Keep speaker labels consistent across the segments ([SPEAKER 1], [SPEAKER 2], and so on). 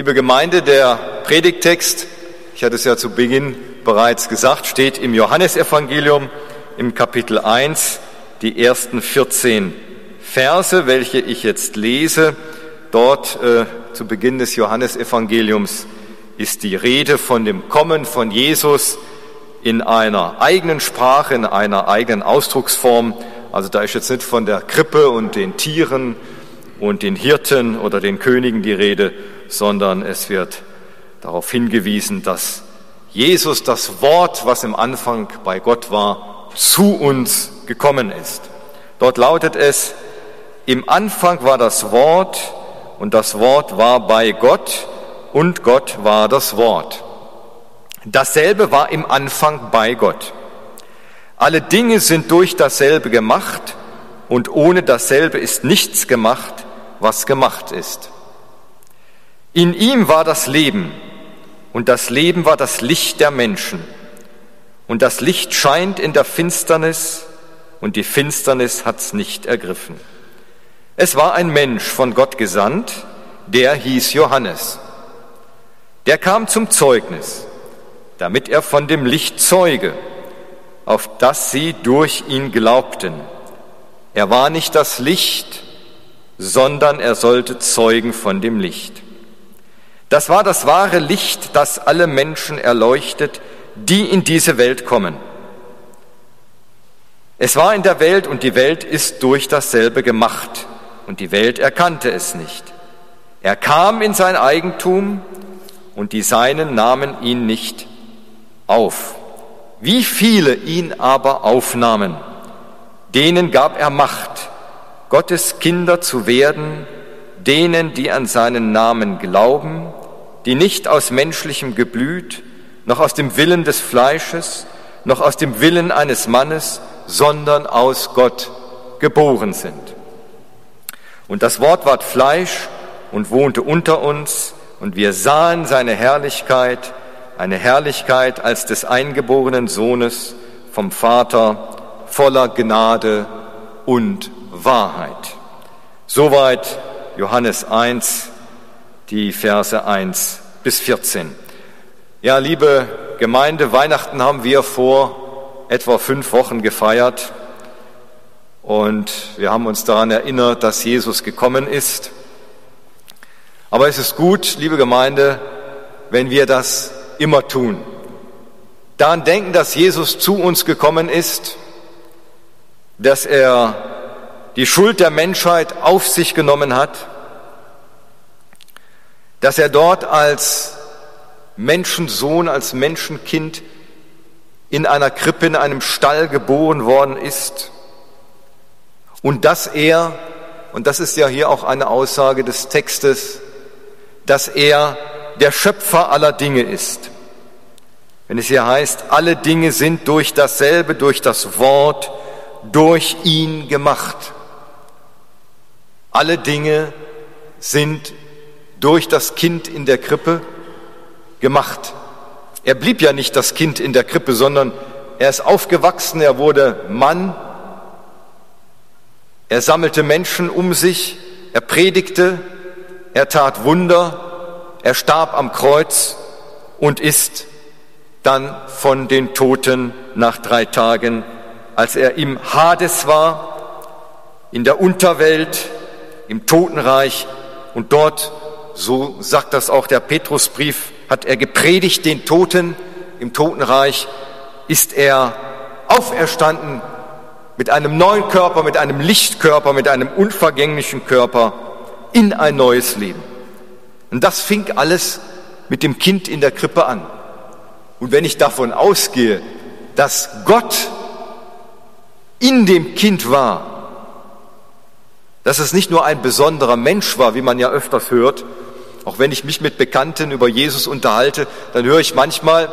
[SPEAKER 1] Liebe Gemeinde, der Predigtext, ich hatte es ja zu Beginn bereits gesagt, steht im Johannesevangelium im Kapitel 1, die ersten 14 Verse, welche ich jetzt lese. Dort äh, zu Beginn des Johannesevangeliums ist die Rede von dem Kommen von Jesus in einer eigenen Sprache, in einer eigenen Ausdrucksform. Also da ist jetzt nicht von der Krippe und den Tieren und den Hirten oder den Königen die Rede, sondern es wird darauf hingewiesen, dass Jesus, das Wort, was im Anfang bei Gott war, zu uns gekommen ist. Dort lautet es, im Anfang war das Wort und das Wort war bei Gott und Gott war das Wort. Dasselbe war im Anfang bei Gott. Alle Dinge sind durch dasselbe gemacht und ohne dasselbe ist nichts gemacht, was gemacht ist. In ihm war das Leben und das Leben war das Licht der Menschen. Und das Licht scheint in der Finsternis und die Finsternis hat's nicht ergriffen. Es war ein Mensch von Gott gesandt, der hieß Johannes. Der kam zum Zeugnis, damit er von dem Licht zeuge, auf das sie durch ihn glaubten. Er war nicht das Licht, sondern er sollte zeugen von dem Licht. Das war das wahre Licht, das alle Menschen erleuchtet, die in diese Welt kommen. Es war in der Welt und die Welt ist durch dasselbe gemacht und die Welt erkannte es nicht. Er kam in sein Eigentum und die Seinen nahmen ihn nicht auf. Wie viele ihn aber aufnahmen, denen gab er Macht, Gottes Kinder zu werden, denen, die an seinen Namen glauben, die nicht aus menschlichem Geblüt, noch aus dem Willen des Fleisches, noch aus dem Willen eines Mannes, sondern aus Gott geboren sind. Und das Wort ward Fleisch und wohnte unter uns, und wir sahen seine Herrlichkeit, eine Herrlichkeit als des eingeborenen Sohnes vom Vater, voller Gnade und Wahrheit. Soweit Johannes 1, die Verse 1 bis 14. Ja, liebe Gemeinde, Weihnachten haben wir vor etwa fünf Wochen gefeiert und wir haben uns daran erinnert, dass Jesus gekommen ist. Aber es ist gut, liebe Gemeinde, wenn wir das immer tun. Daran denken, dass Jesus zu uns gekommen ist, dass er die Schuld der Menschheit auf sich genommen hat, dass er dort als Menschensohn, als Menschenkind in einer Krippe, in einem Stall geboren worden ist und dass er, und das ist ja hier auch eine Aussage des Textes, dass er der Schöpfer aller Dinge ist. Wenn es hier heißt, alle Dinge sind durch dasselbe, durch das Wort, durch ihn gemacht. Alle Dinge sind durch das Kind in der Krippe gemacht. Er blieb ja nicht das Kind in der Krippe, sondern er ist aufgewachsen, er wurde Mann, er sammelte Menschen um sich, er predigte, er tat Wunder, er starb am Kreuz und ist dann von den Toten nach drei Tagen, als er im Hades war, in der Unterwelt, im Totenreich und dort, so sagt das auch der Petrusbrief, hat er gepredigt den Toten im Totenreich, ist er auferstanden mit einem neuen Körper, mit einem Lichtkörper, mit einem unvergänglichen Körper in ein neues Leben. Und das fing alles mit dem Kind in der Krippe an. Und wenn ich davon ausgehe, dass Gott in dem Kind war, dass es nicht nur ein besonderer Mensch war, wie man ja öfters hört. Auch wenn ich mich mit Bekannten über Jesus unterhalte, dann höre ich manchmal,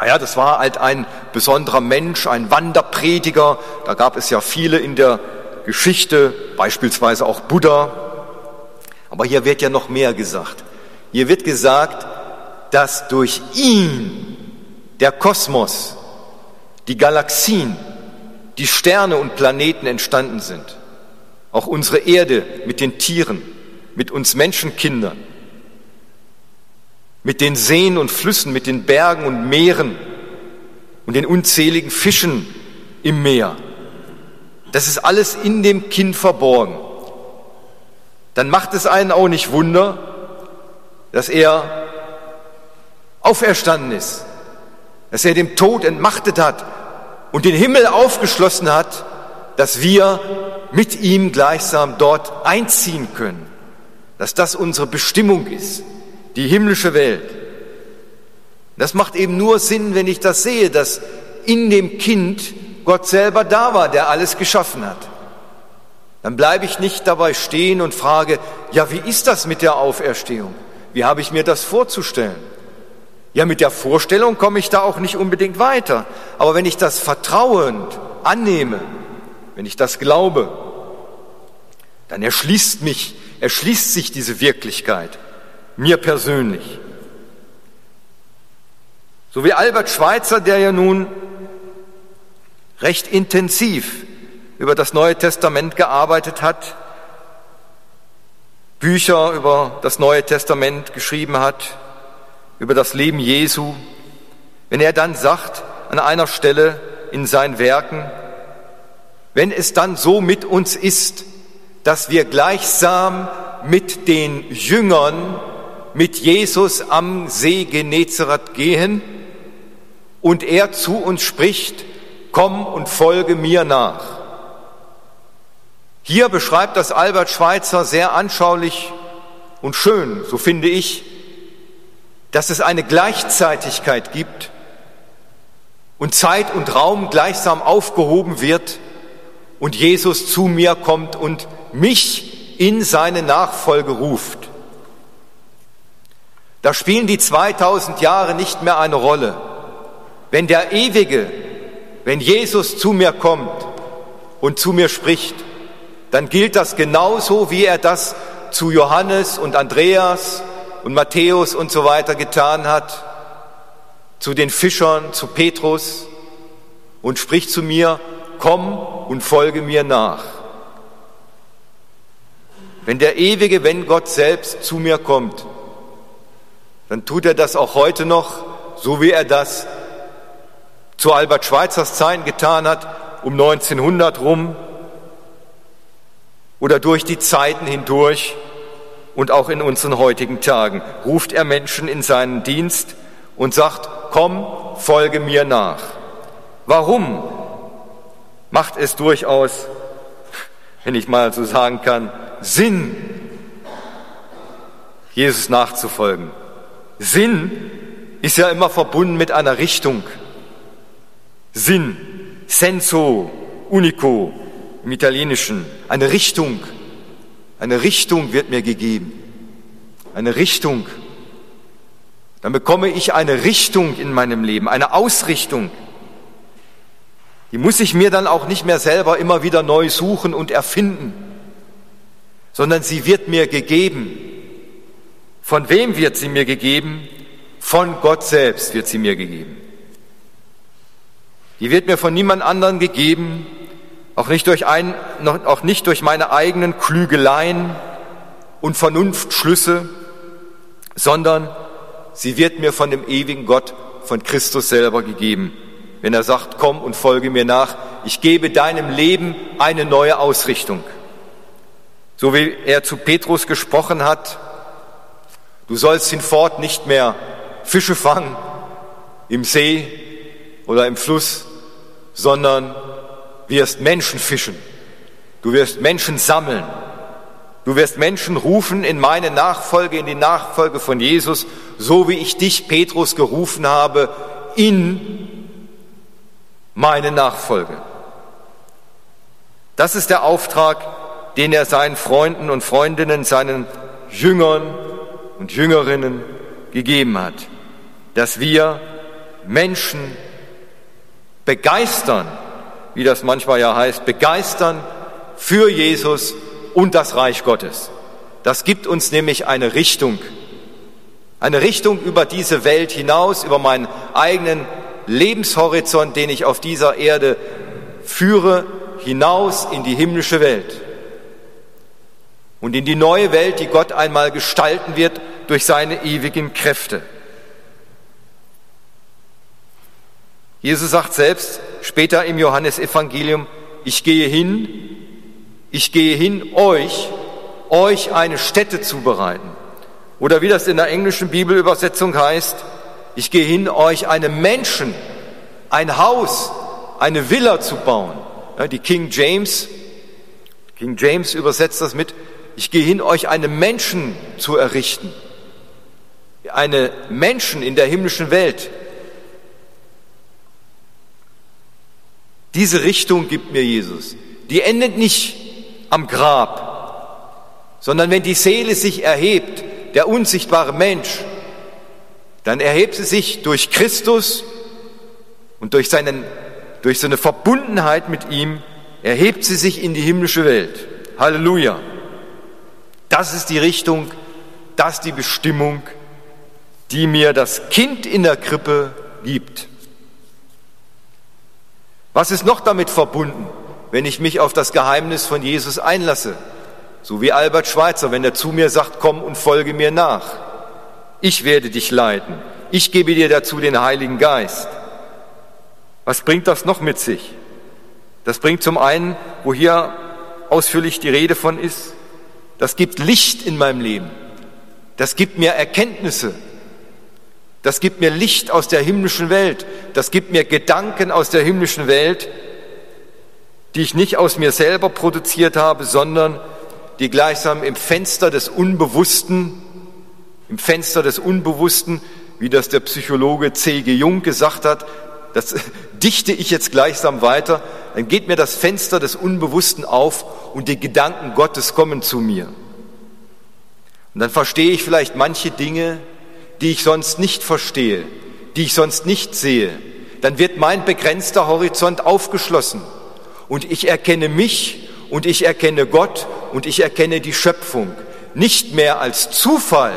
[SPEAKER 1] naja, das war halt ein besonderer Mensch, ein Wanderprediger. Da gab es ja viele in der Geschichte, beispielsweise auch Buddha. Aber hier wird ja noch mehr gesagt. Hier wird gesagt, dass durch ihn der Kosmos, die Galaxien, die Sterne und Planeten entstanden sind. Auch unsere Erde mit den Tieren, mit uns Menschenkindern. mit den Seen und Flüssen, mit den Bergen und Meeren und den unzähligen Fischen im Meer. Das ist alles in dem Kind verborgen. Dann macht es einen auch nicht Wunder, dass er auferstanden ist, dass er dem Tod entmachtet hat und den Himmel aufgeschlossen hat, dass wir mit ihm gleichsam dort einziehen können, dass das unsere Bestimmung ist, die himmlische Welt. Das macht eben nur Sinn, wenn ich das sehe, dass in dem Kind Gott selber da war, der alles geschaffen hat. Dann bleibe ich nicht dabei stehen und frage, ja, wie ist das mit der Auferstehung? Wie habe ich mir das vorzustellen? Ja, mit der Vorstellung komme ich da auch nicht unbedingt weiter. Aber wenn ich das vertrauend annehme, wenn ich das glaube, dann erschließt mich, erschließt sich diese Wirklichkeit, mir persönlich. So wie Albert Schweitzer, der ja nun recht intensiv über das Neue Testament gearbeitet hat, Bücher über das Neue Testament geschrieben hat, über das Leben Jesu, wenn er dann sagt an einer Stelle in seinen Werken, wenn es dann so mit uns ist, dass wir gleichsam mit den Jüngern, mit Jesus am See Genezareth gehen und er zu uns spricht, komm und folge mir nach. Hier beschreibt das Albert Schweitzer sehr anschaulich und schön, so finde ich, dass es eine Gleichzeitigkeit gibt und Zeit und Raum gleichsam aufgehoben wird und Jesus zu mir kommt und mich in seine Nachfolge ruft. Da spielen die 2000 Jahre nicht mehr eine Rolle. Wenn der Ewige wenn Jesus zu mir kommt und zu mir spricht, dann gilt das genauso, wie er das zu Johannes und Andreas und Matthäus und so weiter getan hat, zu den Fischern, zu Petrus und spricht zu mir, komm und folge mir nach. Wenn der ewige, wenn Gott selbst zu mir kommt, dann tut er das auch heute noch, so wie er das zu Albert Schweitzers Zeiten getan hat, um 1900 rum oder durch die Zeiten hindurch und auch in unseren heutigen Tagen ruft er Menschen in seinen Dienst und sagt, komm, folge mir nach. Warum macht es durchaus, wenn ich mal so sagen kann, Sinn, Jesus nachzufolgen? Sinn ist ja immer verbunden mit einer Richtung. Sinn, senso, unico im Italienischen, eine Richtung. Eine Richtung wird mir gegeben. Eine Richtung. Dann bekomme ich eine Richtung in meinem Leben, eine Ausrichtung. Die muss ich mir dann auch nicht mehr selber immer wieder neu suchen und erfinden, sondern sie wird mir gegeben. Von wem wird sie mir gegeben? Von Gott selbst wird sie mir gegeben. Die wird mir von niemand anderen gegeben, auch nicht durch, ein, auch nicht durch meine eigenen Klügeleien und Vernunftschlüsse, sondern sie wird mir von dem ewigen Gott, von Christus selber gegeben. Wenn er sagt, komm und folge mir nach, ich gebe deinem Leben eine neue Ausrichtung. So wie er zu Petrus gesprochen hat, du sollst hinfort nicht mehr Fische fangen im See oder im Fluss, sondern wirst Menschen fischen. Du wirst Menschen sammeln. Du wirst Menschen rufen in meine Nachfolge, in die Nachfolge von Jesus, so wie ich dich, Petrus, gerufen habe, in meine Nachfolge. Das ist der Auftrag, den er seinen Freunden und Freundinnen, seinen Jüngern und Jüngerinnen gegeben hat, dass wir Menschen begeistern, wie das manchmal ja heißt, begeistern für Jesus und das Reich Gottes. Das gibt uns nämlich eine Richtung, eine Richtung über diese Welt hinaus, über meinen eigenen Lebenshorizont, den ich auf dieser Erde führe, hinaus in die himmlische Welt und in die neue Welt, die Gott einmal gestalten wird durch seine ewigen Kräfte. Jesus sagt selbst später im Johannesevangelium, ich gehe hin, ich gehe hin, euch, euch eine Stätte zu bereiten. Oder wie das in der englischen Bibelübersetzung heißt, ich gehe hin, euch einen Menschen, ein Haus, eine Villa zu bauen. Ja, die King James, King James übersetzt das mit, ich gehe hin, euch einen Menschen zu errichten. Eine Menschen in der himmlischen Welt. Diese Richtung gibt mir Jesus. Die endet nicht am Grab, sondern wenn die Seele sich erhebt, der unsichtbare Mensch, dann erhebt sie sich durch Christus und durch, seinen, durch seine Verbundenheit mit ihm, erhebt sie sich in die himmlische Welt. Halleluja. Das ist die Richtung, das ist die Bestimmung, die mir das Kind in der Krippe gibt. Was ist noch damit verbunden, wenn ich mich auf das Geheimnis von Jesus einlasse? So wie Albert Schweitzer, wenn er zu mir sagt, komm und folge mir nach. Ich werde dich leiten. Ich gebe dir dazu den Heiligen Geist. Was bringt das noch mit sich? Das bringt zum einen, wo hier ausführlich die Rede von ist, das gibt Licht in meinem Leben. Das gibt mir Erkenntnisse. Das gibt mir Licht aus der himmlischen Welt. Das gibt mir Gedanken aus der himmlischen Welt, die ich nicht aus mir selber produziert habe, sondern die gleichsam im Fenster des Unbewussten, im Fenster des Unbewussten, wie das der Psychologe C.G. Jung gesagt hat, das dichte ich jetzt gleichsam weiter, dann geht mir das Fenster des Unbewussten auf und die Gedanken Gottes kommen zu mir. Und dann verstehe ich vielleicht manche Dinge, die ich sonst nicht verstehe, die ich sonst nicht sehe, dann wird mein begrenzter Horizont aufgeschlossen. Und ich erkenne mich und ich erkenne Gott und ich erkenne die Schöpfung. Nicht mehr als Zufall,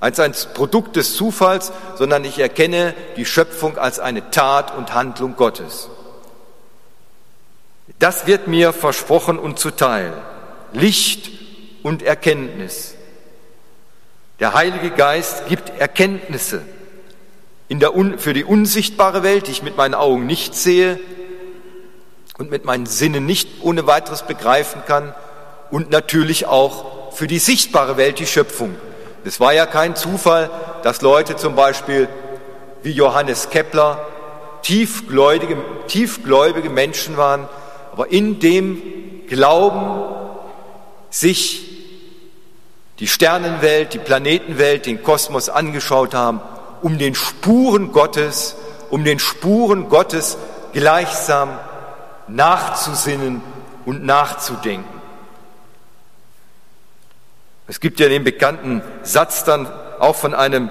[SPEAKER 1] als ein Produkt des Zufalls, sondern ich erkenne die Schöpfung als eine Tat und Handlung Gottes. Das wird mir versprochen und zuteil. Licht und Erkenntnis. Der Heilige Geist gibt Erkenntnisse für die unsichtbare Welt, die ich mit meinen Augen nicht sehe und mit meinen Sinnen nicht ohne weiteres begreifen kann und natürlich auch für die sichtbare Welt, die Schöpfung. Es war ja kein Zufall, dass Leute zum Beispiel wie Johannes Kepler tiefgläubige, tiefgläubige Menschen waren, aber in dem Glauben sich die Sternenwelt, die Planetenwelt, den Kosmos angeschaut haben, um den Spuren Gottes, um den Spuren Gottes gleichsam nachzusinnen und nachzudenken. Es gibt ja den bekannten Satz dann auch von einem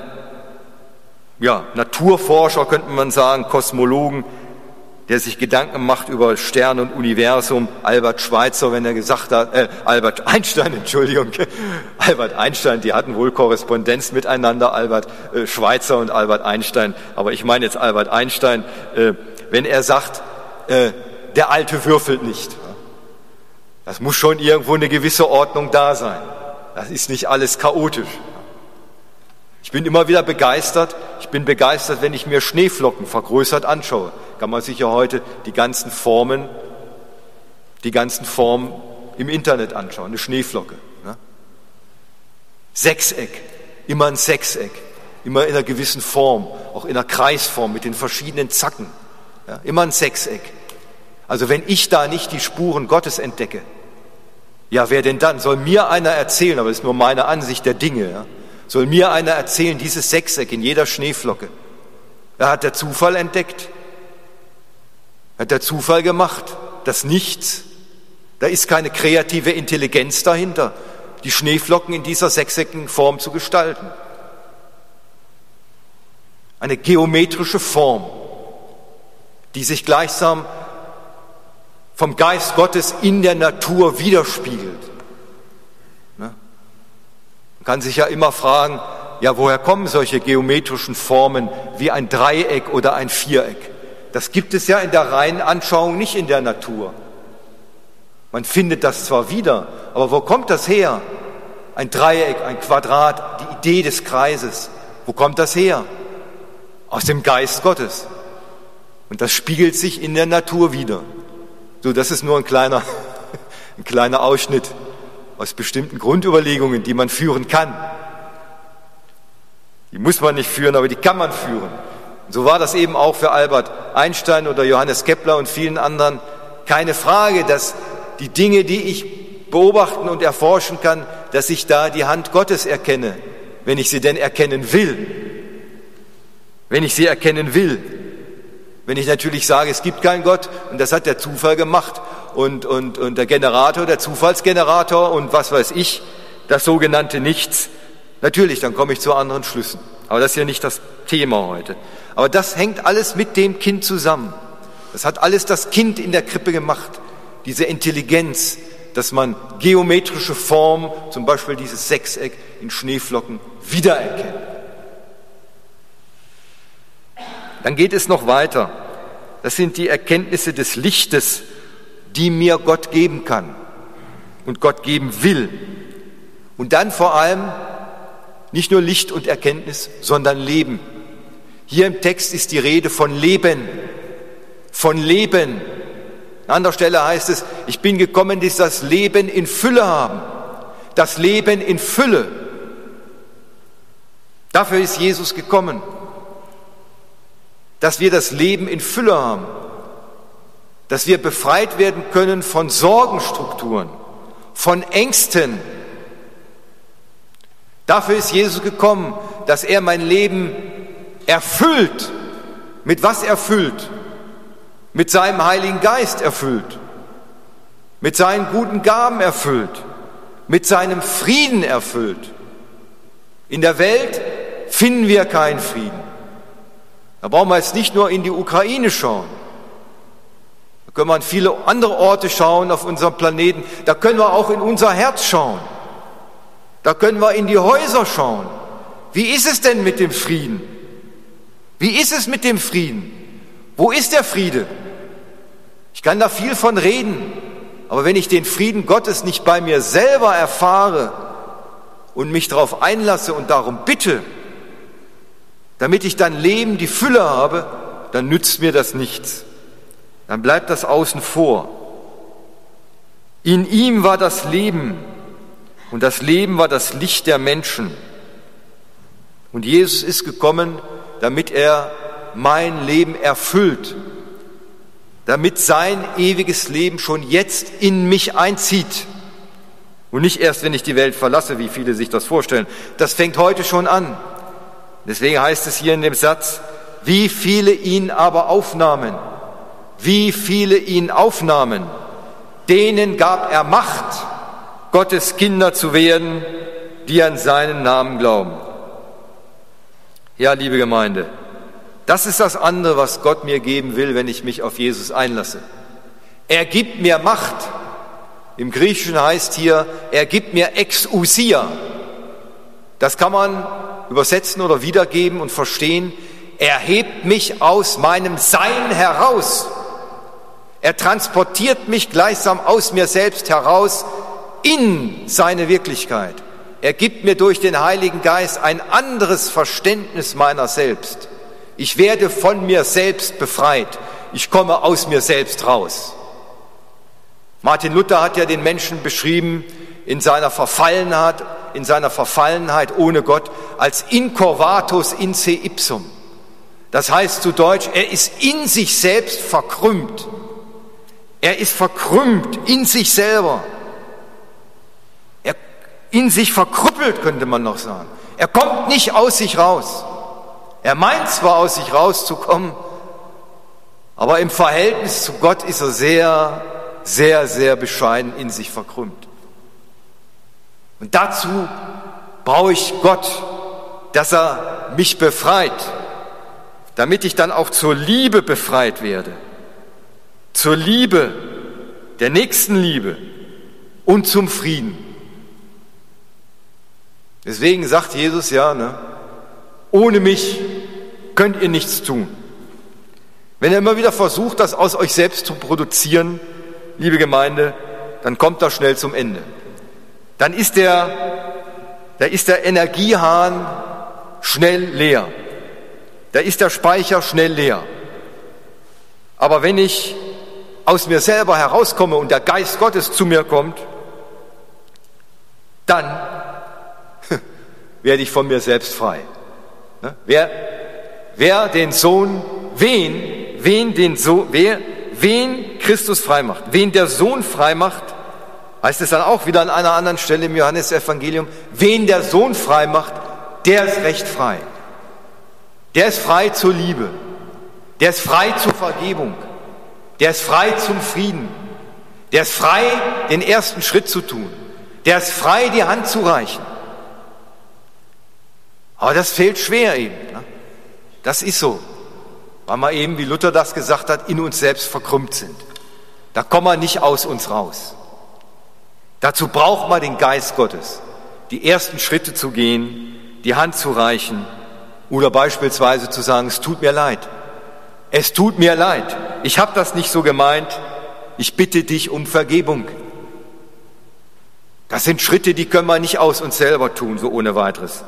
[SPEAKER 1] ja, Naturforscher, könnte man sagen, Kosmologen, der sich Gedanken macht über Sterne und Universum, Albert Schweitzer, wenn er gesagt hat, äh, Albert Einstein, Entschuldigung, Albert Einstein, die hatten wohl Korrespondenz miteinander, Albert äh, Schweitzer und Albert Einstein, aber ich meine jetzt Albert Einstein, äh, wenn er sagt, äh, der Alte würfelt nicht. Das muss schon irgendwo eine gewisse Ordnung da sein. Das ist nicht alles chaotisch. Ich bin immer wieder begeistert. Ich bin begeistert, wenn ich mir Schneeflocken vergrößert anschaue. Kann man sich ja heute die ganzen Formen, die ganzen Formen im Internet anschauen. Eine Schneeflocke. Ne? Sechseck, immer ein Sechseck, immer in einer gewissen Form, auch in einer Kreisform mit den verschiedenen Zacken. Ja? Immer ein Sechseck. Also wenn ich da nicht die Spuren Gottes entdecke, ja, wer denn dann? Soll mir einer erzählen, aber das ist nur meine Ansicht der Dinge, ja? Soll mir einer erzählen, dieses Sechseck in jeder Schneeflocke? Er hat der Zufall entdeckt. Hat der Zufall gemacht. Das Nichts. Da ist keine kreative Intelligenz dahinter, die Schneeflocken in dieser sechseckigen Form zu gestalten. Eine geometrische Form, die sich gleichsam vom Geist Gottes in der Natur widerspiegelt kann sich ja immer fragen, ja, woher kommen solche geometrischen Formen wie ein Dreieck oder ein Viereck? Das gibt es ja in der reinen Anschauung nicht in der Natur. Man findet das zwar wieder, aber wo kommt das her? Ein Dreieck, ein Quadrat, die Idee des Kreises. Wo kommt das her? Aus dem Geist Gottes. Und das spiegelt sich in der Natur wieder. So, das ist nur ein kleiner, ein kleiner Ausschnitt aus bestimmten Grundüberlegungen, die man führen kann. Die muss man nicht führen, aber die kann man führen. Und so war das eben auch für Albert Einstein oder Johannes Kepler und vielen anderen. Keine Frage, dass die Dinge, die ich beobachten und erforschen kann, dass ich da die Hand Gottes erkenne, wenn ich sie denn erkennen will. Wenn ich sie erkennen will. Wenn ich natürlich sage, es gibt keinen Gott und das hat der Zufall gemacht und, und, und der Generator, der Zufallsgenerator und was weiß ich, das sogenannte Nichts, natürlich, dann komme ich zu anderen Schlüssen. Aber das ist ja nicht das Thema heute. Aber das hängt alles mit dem Kind zusammen. Das hat alles das Kind in der Krippe gemacht. Diese Intelligenz, dass man geometrische Formen, zum Beispiel dieses Sechseck in Schneeflocken, wiedererkennt. Dann geht es noch weiter. Das sind die Erkenntnisse des Lichtes, die mir Gott geben kann und Gott geben will. Und dann vor allem nicht nur Licht und Erkenntnis, sondern Leben. Hier im Text ist die Rede von Leben, von Leben. An anderer Stelle heißt es, ich bin gekommen, dass das Leben in Fülle haben. Das Leben in Fülle. Dafür ist Jesus gekommen, dass wir das Leben in Fülle haben dass wir befreit werden können von Sorgenstrukturen, von Ängsten. Dafür ist Jesus gekommen, dass er mein Leben erfüllt. Mit was erfüllt? Mit seinem Heiligen Geist erfüllt. Mit seinen guten Gaben erfüllt. Mit seinem Frieden erfüllt. In der Welt finden wir keinen Frieden. Da brauchen wir jetzt nicht nur in die Ukraine schauen können wir an viele andere Orte schauen auf unserem Planeten. Da können wir auch in unser Herz schauen. Da können wir in die Häuser schauen. Wie ist es denn mit dem Frieden? Wie ist es mit dem Frieden? Wo ist der Friede? Ich kann da viel von reden, aber wenn ich den Frieden Gottes nicht bei mir selber erfahre und mich darauf einlasse und darum bitte, damit ich dann Leben die Fülle habe, dann nützt mir das nichts dann bleibt das außen vor. In ihm war das Leben und das Leben war das Licht der Menschen. Und Jesus ist gekommen, damit er mein Leben erfüllt, damit sein ewiges Leben schon jetzt in mich einzieht und nicht erst, wenn ich die Welt verlasse, wie viele sich das vorstellen. Das fängt heute schon an. Deswegen heißt es hier in dem Satz, wie viele ihn aber aufnahmen wie viele ihn aufnahmen, denen gab er Macht, Gottes Kinder zu werden, die an seinen Namen glauben. Ja, liebe Gemeinde, das ist das andere, was Gott mir geben will, wenn ich mich auf Jesus einlasse. Er gibt mir Macht. Im Griechischen heißt hier, er gibt mir Exousia. Das kann man übersetzen oder wiedergeben und verstehen. Er hebt mich aus meinem Sein heraus. Er transportiert mich gleichsam aus mir selbst heraus in seine Wirklichkeit. Er gibt mir durch den Heiligen Geist ein anderes Verständnis meiner selbst. Ich werde von mir selbst befreit. Ich komme aus mir selbst raus. Martin Luther hat ja den Menschen beschrieben in seiner Verfallenheit, in seiner Verfallenheit ohne Gott als incorvatus in se ipsum. Das heißt zu Deutsch, er ist in sich selbst verkrümmt. Er ist verkrümmt in sich selber. Er in sich verkrüppelt, könnte man noch sagen. Er kommt nicht aus sich raus. Er meint zwar aus sich rauszukommen, aber im Verhältnis zu Gott ist er sehr, sehr, sehr bescheiden in sich verkrümmt. Und dazu brauche ich Gott, dass er mich befreit, damit ich dann auch zur Liebe befreit werde zur Liebe, der Nächstenliebe und zum Frieden. Deswegen sagt Jesus ja, ne, ohne mich könnt ihr nichts tun. Wenn ihr immer wieder versucht, das aus euch selbst zu produzieren, liebe Gemeinde, dann kommt das schnell zum Ende. Dann ist der, da ist der Energiehahn schnell leer. Da ist der Speicher schnell leer. Aber wenn ich aus mir selber herauskomme und der Geist Gottes zu mir kommt, dann werde ich von mir selbst frei. Ne? Wer, wer den Sohn, wen, wen den Sohn, wer, wen Christus frei macht, wen der Sohn frei macht, heißt es dann auch wieder an einer anderen Stelle im Johannesevangelium, wen der Sohn frei macht, der ist recht frei. Der ist frei zur Liebe. Der ist frei zur Vergebung. Der ist frei zum Frieden. Der ist frei, den ersten Schritt zu tun. Der ist frei, die Hand zu reichen. Aber das fehlt schwer eben. Ne? Das ist so. Weil wir eben, wie Luther das gesagt hat, in uns selbst verkrümmt sind. Da kommen wir nicht aus uns raus. Dazu braucht man den Geist Gottes, die ersten Schritte zu gehen, die Hand zu reichen oder beispielsweise zu sagen, es tut mir leid. Es tut mir leid. Ich habe das nicht so gemeint. Ich bitte dich um Vergebung. Das sind Schritte, die können wir nicht aus uns selber tun, so ohne weiteres.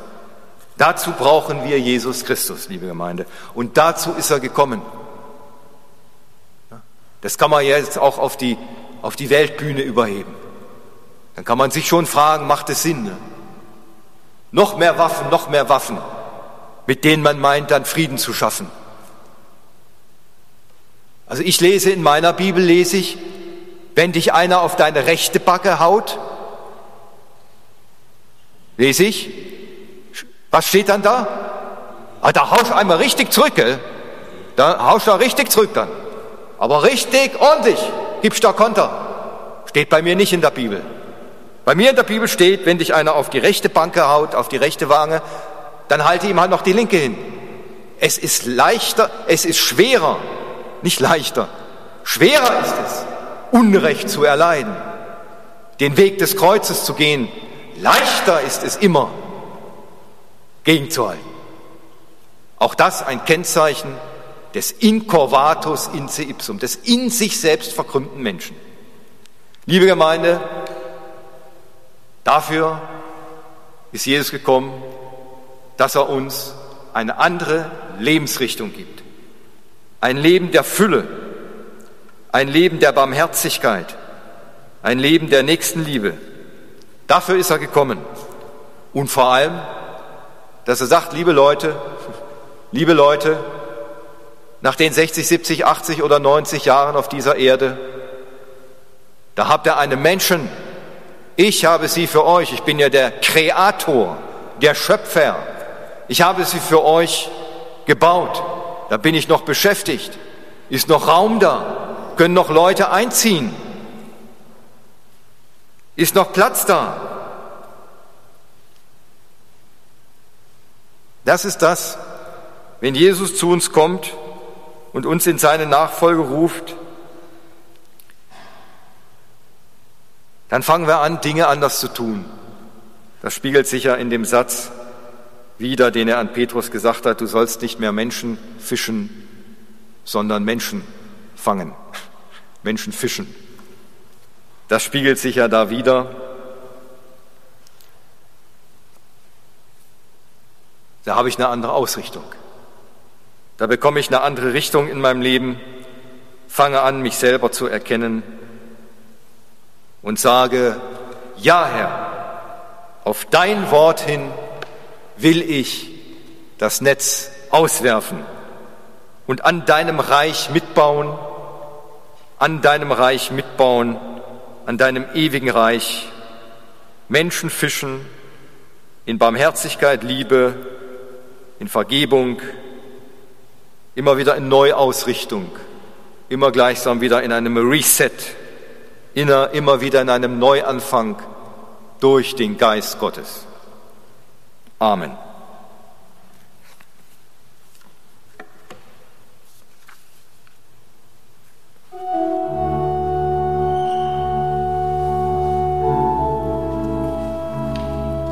[SPEAKER 1] Dazu brauchen wir Jesus Christus, liebe Gemeinde. Und dazu ist er gekommen. Das kann man jetzt auch auf die, auf die Weltbühne überheben. Dann kann man sich schon fragen, macht es Sinn? Ne? Noch mehr Waffen, noch mehr Waffen, mit denen man meint, dann Frieden zu schaffen. Also ich lese in meiner Bibel, lese ich, wenn dich einer auf deine rechte Backe haut, lese ich, was steht dann da? Ah, da haust du einmal richtig zurück, gell? Da haust du richtig zurück dann. Aber richtig ordentlich gibst da Konter. Steht bei mir nicht in der Bibel. Bei mir in der Bibel steht, wenn dich einer auf die rechte Banke haut, auf die rechte Wange, dann halte ihm halt noch die linke hin. Es ist leichter, es ist schwerer, nicht leichter, schwerer ist es, Unrecht zu erleiden, den Weg des Kreuzes zu gehen. Leichter ist es immer, gegenzuhalten. Auch das ein Kennzeichen des Incorvatus in se ipsum, des in sich selbst verkrümmten Menschen. Liebe Gemeinde, Dafür ist Jesus gekommen, dass er uns eine andere Lebensrichtung gibt. Ein Leben der Fülle, ein Leben der Barmherzigkeit, ein Leben der Nächstenliebe. Dafür ist er gekommen. Und vor allem, dass er sagt, liebe Leute, liebe Leute, nach den 60, 70, 80 oder 90 Jahren auf dieser Erde, da habt ihr einen Menschen, ich habe sie für euch, ich bin ja der Kreator, der Schöpfer. Ich habe sie für euch gebaut. Da bin ich noch beschäftigt. Ist noch Raum da? Können noch Leute einziehen? Ist noch Platz da? Das ist das, wenn Jesus zu uns kommt und uns in seine Nachfolge ruft, dann fangen wir an, Dinge anders zu tun. Das spiegelt sich ja in dem Satz wieder, den er an Petrus gesagt hat, du sollst nicht mehr Menschen fischen, sondern Menschen fangen, Menschen fischen. Das spiegelt sich ja da wieder. Da habe ich eine andere Ausrichtung. Da bekomme ich eine andere Richtung in meinem Leben, fange an, mich selber zu erkennen und sage, ja Herr, auf dein Wort hin will ich das Netz auswerfen und an deinem Reich mitbauen, an deinem Reich mitbauen, an deinem ewigen Reich Menschen fischen in Barmherzigkeit, Liebe, in Vergebung, immer wieder in Neuausrichtung, immer gleichsam wieder in einem Reset immer wieder in einem Neuanfang durch den Geist Gottes. Amen.